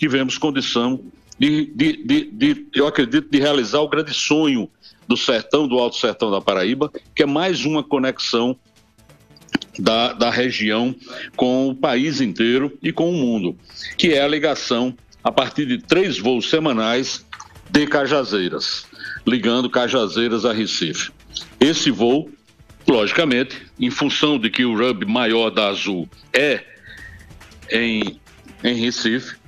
tivemos condição de, de, de, de, eu acredito, de realizar o grande sonho do sertão, do Alto Sertão da Paraíba, que é mais uma conexão da, da região com o país inteiro e com o mundo, que é a ligação a partir de três voos semanais de Cajazeiras, ligando Cajazeiras a Recife. Esse voo, logicamente, em função de que o hub maior da Azul é em, em Recife,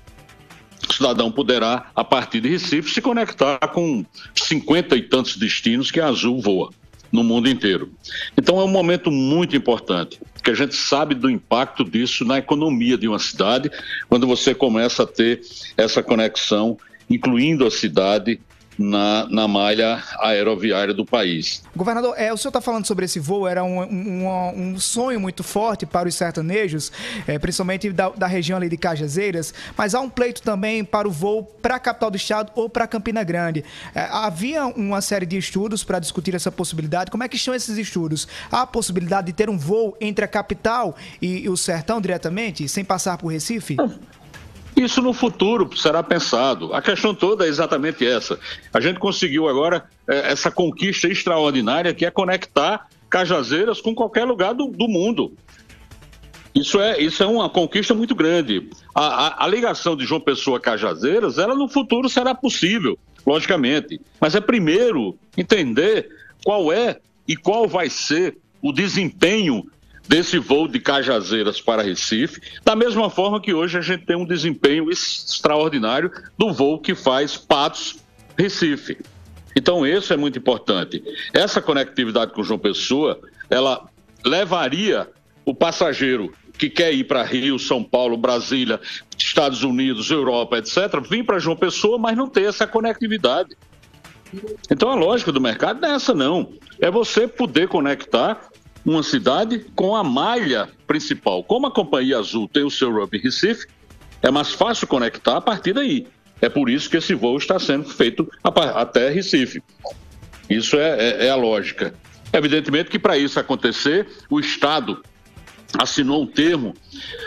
o cidadão poderá, a partir de Recife, se conectar com cinquenta e tantos destinos que a Azul voa no mundo inteiro. Então é um momento muito importante, que a gente sabe do impacto disso na economia de uma cidade, quando você começa a ter essa conexão, incluindo a cidade na, na malha aeroviária do país. Governador, é, o senhor está falando sobre esse voo, era um, um, um, sonho muito forte para os sertanejos, é, principalmente da, da, região ali de Cajazeiras, mas há um pleito também para o voo para a capital do estado ou para Campina Grande. É, havia uma série de estudos para discutir essa possibilidade. Como é que estão esses estudos? Há a possibilidade de ter um voo entre a capital e, e o sertão diretamente, sem passar por Recife? Isso no futuro será pensado. A questão toda é exatamente essa. A gente conseguiu agora é, essa conquista extraordinária que é conectar Cajazeiras com qualquer lugar do, do mundo. Isso é, isso é uma conquista muito grande. A, a, a, ligação de João Pessoa a Cajazeiras, ela no futuro será possível, logicamente. Mas é primeiro entender qual é e qual vai ser o desempenho desse voo de Cajazeiras para Recife, da mesma forma que hoje a gente tem um desempenho extraordinário do voo que faz Patos Recife. Então, isso é muito importante. Essa conectividade com João Pessoa, ela levaria o passageiro que quer ir para Rio, São Paulo, Brasília, Estados Unidos, Europa, etc., vir para João Pessoa, mas não ter essa conectividade. Então a lógica do mercado não é essa, não. É você poder conectar uma cidade com a malha principal. Como a Companhia Azul tem o seu Rugby Recife, é mais fácil conectar a partir daí. É por isso que esse voo está sendo feito até Recife. Isso é, é, é a lógica. Evidentemente que para isso acontecer, o Estado assinou um termo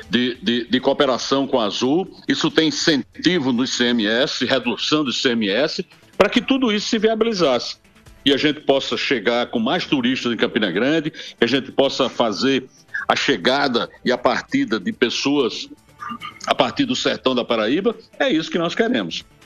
de, de, de, cooperação com a Azul, isso tem incentivo no ICMS, redução do ICMS, para que tudo isso se viabilizasse e a gente possa chegar com mais turistas em Campina Grande, que a gente possa fazer a chegada e a partida de pessoas a partir do sertão da Paraíba, é isso que nós queremos.